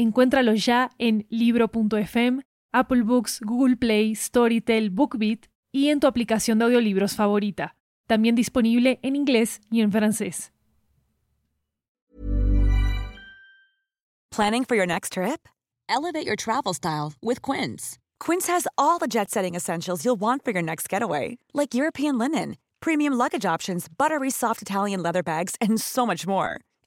Encuéntralo ya en libro.fm, Apple Books, Google Play, Storytel, BookBeat y en tu aplicación de audiolibros favorita. También disponible en inglés y en francés. Planning for your next trip? Elevate your travel style with Quince. Quince has all the jet-setting essentials you'll want for your next getaway, like European linen, premium luggage options, buttery soft Italian leather bags, and so much more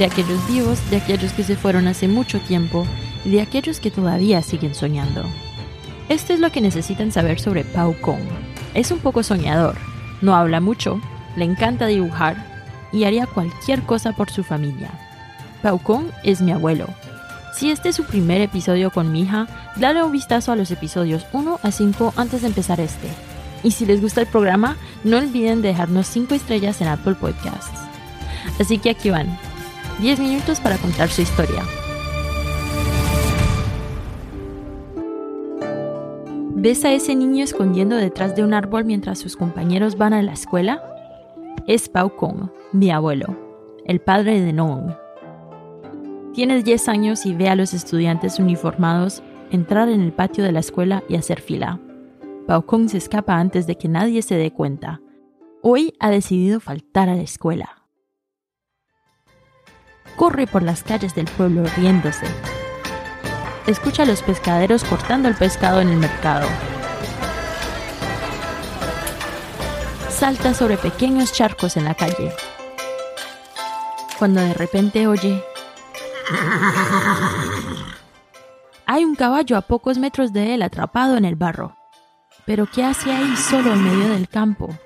De aquellos vivos, de aquellos que se fueron hace mucho tiempo y de aquellos que todavía siguen soñando. Esto es lo que necesitan saber sobre Pau Kong. Es un poco soñador, no habla mucho, le encanta dibujar y haría cualquier cosa por su familia. Pau Kong es mi abuelo. Si este es su primer episodio con mi hija, dale un vistazo a los episodios 1 a 5 antes de empezar este. Y si les gusta el programa, no olviden dejarnos 5 estrellas en Apple Podcasts. Así que aquí van, 10 minutos para contar su historia. ¿Ves a ese niño escondiendo detrás de un árbol mientras sus compañeros van a la escuela? Es Pau Kong, mi abuelo, el padre de Nong. Tiene 10 años y ve a los estudiantes uniformados entrar en el patio de la escuela y hacer fila. Pau Kong se escapa antes de que nadie se dé cuenta. Hoy ha decidido faltar a la escuela corre por las calles del pueblo riéndose. Escucha a los pescaderos cortando el pescado en el mercado. Salta sobre pequeños charcos en la calle. Cuando de repente oye... Hay un caballo a pocos metros de él atrapado en el barro. Pero ¿qué hace ahí solo en medio del campo?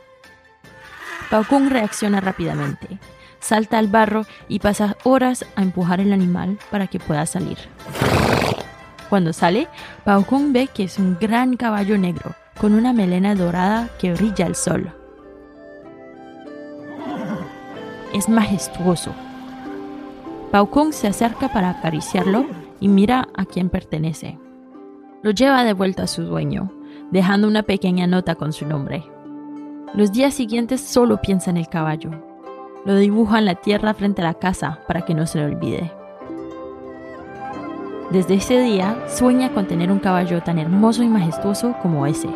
Kung reacciona rápidamente salta al barro y pasa horas a empujar el animal para que pueda salir. Cuando sale, Pau Kung ve que es un gran caballo negro con una melena dorada que brilla al sol. Es majestuoso. Pau Kung se acerca para acariciarlo y mira a quién pertenece. Lo lleva de vuelta a su dueño, dejando una pequeña nota con su nombre. Los días siguientes solo piensa en el caballo, lo dibuja en la tierra frente a la casa para que no se le olvide. Desde ese día sueña con tener un caballo tan hermoso y majestuoso como ese.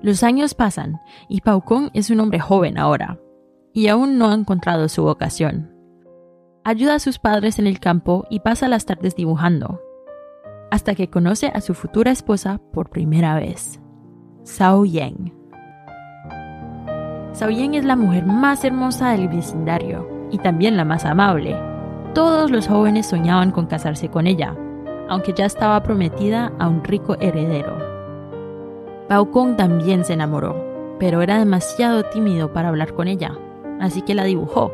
Los años pasan y Paucón es un hombre joven ahora y aún no ha encontrado su vocación. Ayuda a sus padres en el campo y pasa las tardes dibujando, hasta que conoce a su futura esposa por primera vez, Sao Yang. Sao Yang es la mujer más hermosa del vecindario y también la más amable. Todos los jóvenes soñaban con casarse con ella, aunque ya estaba prometida a un rico heredero. Pao Kong también se enamoró, pero era demasiado tímido para hablar con ella, así que la dibujó,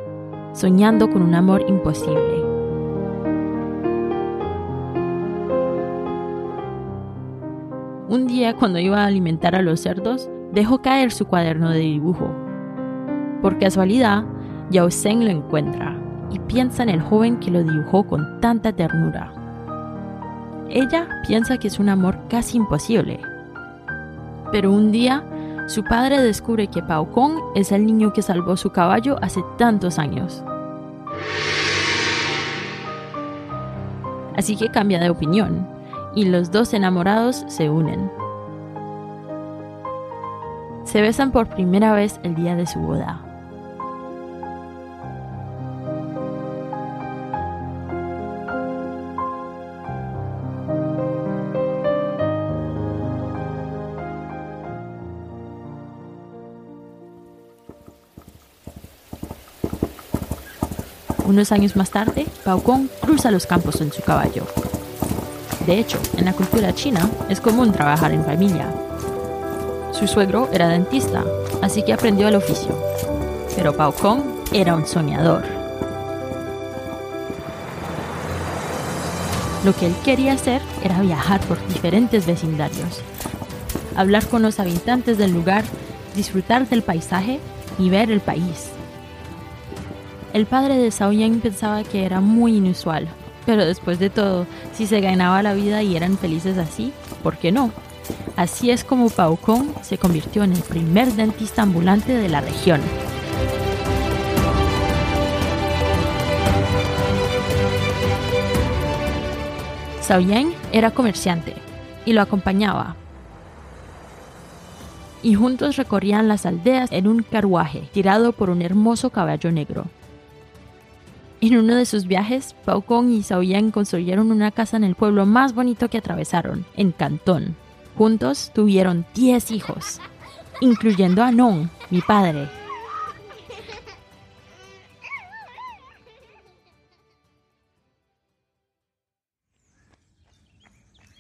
soñando con un amor imposible. Cuando iba a alimentar a los cerdos, dejó caer su cuaderno de dibujo. Por casualidad, Yao Zeng lo encuentra y piensa en el joven que lo dibujó con tanta ternura. Ella piensa que es un amor casi imposible. Pero un día, su padre descubre que Pao Kong es el niño que salvó su caballo hace tantos años. Así que cambia de opinión y los dos enamorados se unen. Se besan por primera vez el día de su boda. Unos años más tarde, Paucón cruza los campos en su caballo. De hecho, en la cultura china es común trabajar en familia, su suegro era dentista, así que aprendió el oficio. Pero Kong era un soñador. Lo que él quería hacer era viajar por diferentes vecindarios, hablar con los habitantes del lugar, disfrutar del paisaje y ver el país. El padre de Zhao Yang pensaba que era muy inusual, pero después de todo, si se ganaba la vida y eran felices así, ¿por qué no? Así es como Kong se convirtió en el primer dentista ambulante de la región. Zhao Yang era comerciante y lo acompañaba. Y juntos recorrían las aldeas en un carruaje tirado por un hermoso caballo negro. En uno de sus viajes, Kong y Zhao Yang construyeron una casa en el pueblo más bonito que atravesaron, en Cantón. Juntos tuvieron 10 hijos, incluyendo a Nong, mi padre.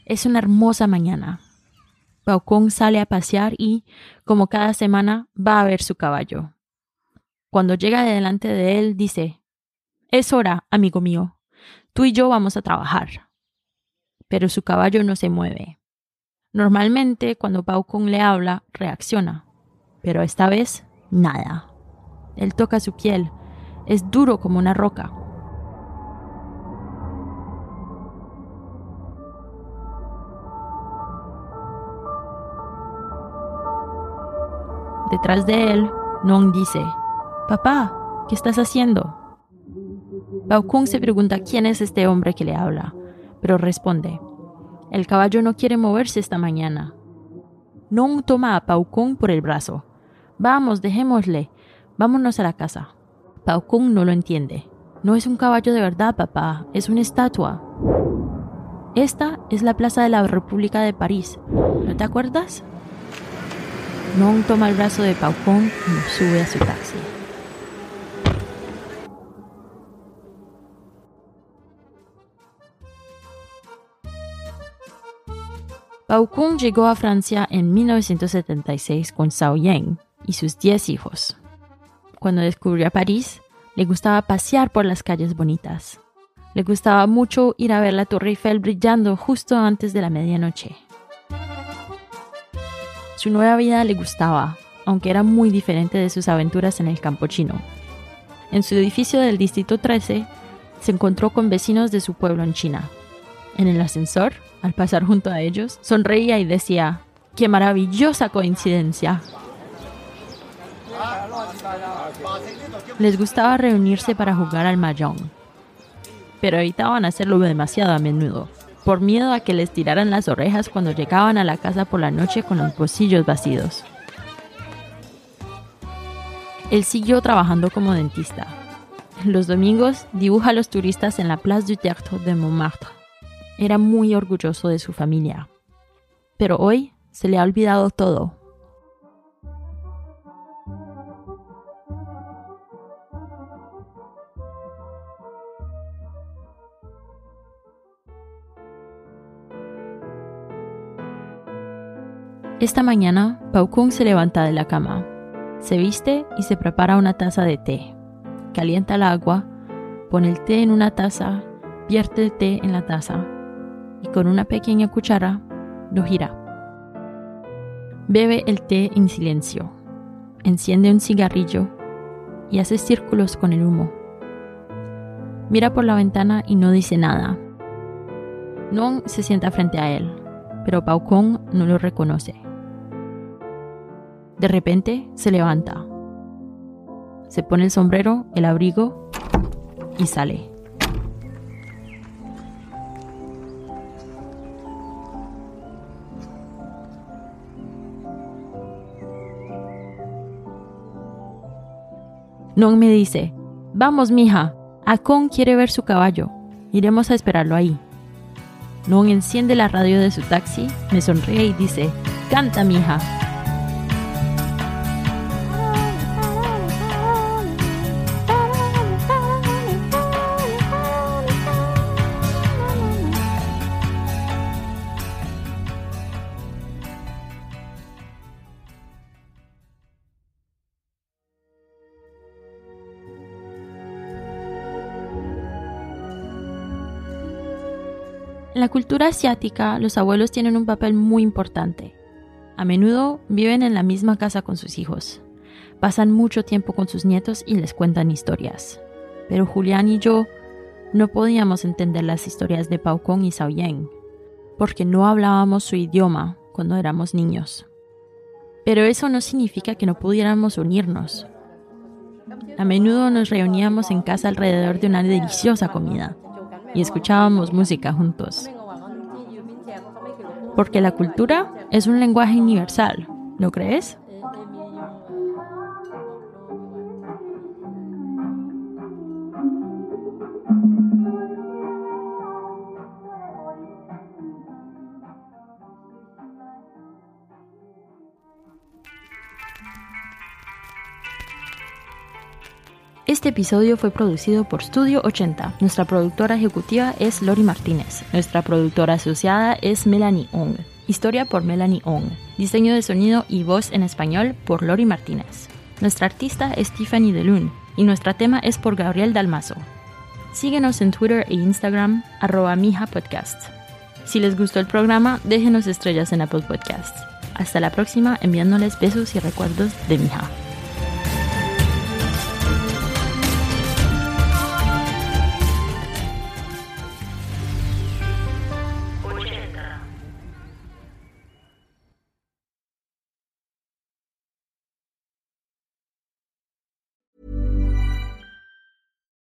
Es una hermosa mañana. Kong sale a pasear y, como cada semana, va a ver su caballo. Cuando llega delante de él, dice, Es hora, amigo mío. Tú y yo vamos a trabajar. Pero su caballo no se mueve. Normalmente, cuando Pao Kong le habla, reacciona. Pero esta vez, nada. Él toca su piel. Es duro como una roca. Detrás de él, Nong dice, Papá, ¿qué estás haciendo? Pao Kung se pregunta quién es este hombre que le habla, pero responde, el caballo no quiere moverse esta mañana. Nong toma a Kung por el brazo. Vamos, dejémosle. Vámonos a la casa. Kung no lo entiende. No es un caballo de verdad, papá, es una estatua. Esta es la Plaza de la República de París. ¿No te acuerdas? Nong toma el brazo de Kong y lo sube a su taxi. Pao Kong llegó a Francia en 1976 con Zhao Yang y sus 10 hijos. Cuando descubrió París, le gustaba pasear por las calles bonitas. Le gustaba mucho ir a ver la Torre Eiffel brillando justo antes de la medianoche. Su nueva vida le gustaba, aunque era muy diferente de sus aventuras en el campo chino. En su edificio del Distrito 13, se encontró con vecinos de su pueblo en China. En el ascensor, al pasar junto a ellos, sonreía y decía, ¡qué maravillosa coincidencia! Les gustaba reunirse para jugar al mahjong, pero evitaban hacerlo demasiado a menudo por miedo a que les tiraran las orejas cuando llegaban a la casa por la noche con los bolsillos vacíos. Él siguió trabajando como dentista. Los domingos dibuja a los turistas en la Place du Théâtre de Montmartre. Era muy orgulloso de su familia. Pero hoy se le ha olvidado todo Esta mañana, Pau Kung se levanta de la cama, se viste y se prepara una taza de té. Calienta el agua, pone el té en una taza, vierte el té en la taza y con una pequeña cuchara lo gira. Bebe el té en silencio, enciende un cigarrillo y hace círculos con el humo. Mira por la ventana y no dice nada. Nong se sienta frente a él, pero Pau Kong no lo reconoce. De repente se levanta, se pone el sombrero, el abrigo y sale. Non me dice, vamos mija, Akon quiere ver su caballo, iremos a esperarlo ahí. Non enciende la radio de su taxi, me sonríe y dice, canta mija. En la cultura asiática, los abuelos tienen un papel muy importante. A menudo viven en la misma casa con sus hijos. Pasan mucho tiempo con sus nietos y les cuentan historias. Pero Julián y yo no podíamos entender las historias de Pau Kong y Sao Yang, porque no hablábamos su idioma cuando éramos niños. Pero eso no significa que no pudiéramos unirnos. A menudo nos reuníamos en casa alrededor de una deliciosa comida y escuchábamos música juntos. Porque la cultura es un lenguaje universal, ¿no crees? Este episodio fue producido por Studio 80. Nuestra productora ejecutiva es Lori Martínez. Nuestra productora asociada es Melanie Ong. Historia por Melanie Ong. Diseño de sonido y voz en español por Lori Martínez. Nuestra artista es Tiffany DeLune y nuestro tema es por Gabriel Dalmazo. Síguenos en Twitter e Instagram, arroba Mija Podcast. Si les gustó el programa, déjenos estrellas en Apple Podcasts. Hasta la próxima, enviándoles besos y recuerdos de Mija.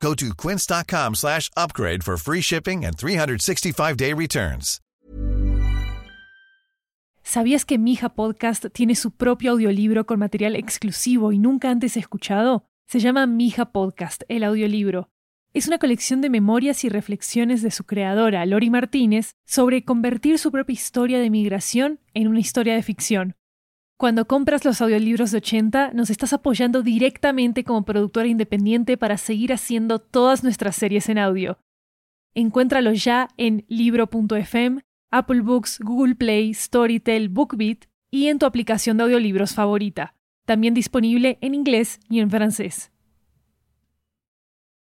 Go to quince.com slash upgrade for free shipping and 365-day returns. ¿Sabías que Mija Podcast tiene su propio audiolibro con material exclusivo y nunca antes escuchado? Se llama Mija Podcast, el audiolibro. Es una colección de memorias y reflexiones de su creadora, Lori Martínez, sobre convertir su propia historia de migración en una historia de ficción. Cuando compras los audiolibros de 80, nos estás apoyando directamente como productora independiente para seguir haciendo todas nuestras series en audio. Encuéntralos ya en libro.fm, Apple Books, Google Play, Storytel, BookBeat y en tu aplicación de audiolibros favorita. También disponible en inglés y en francés.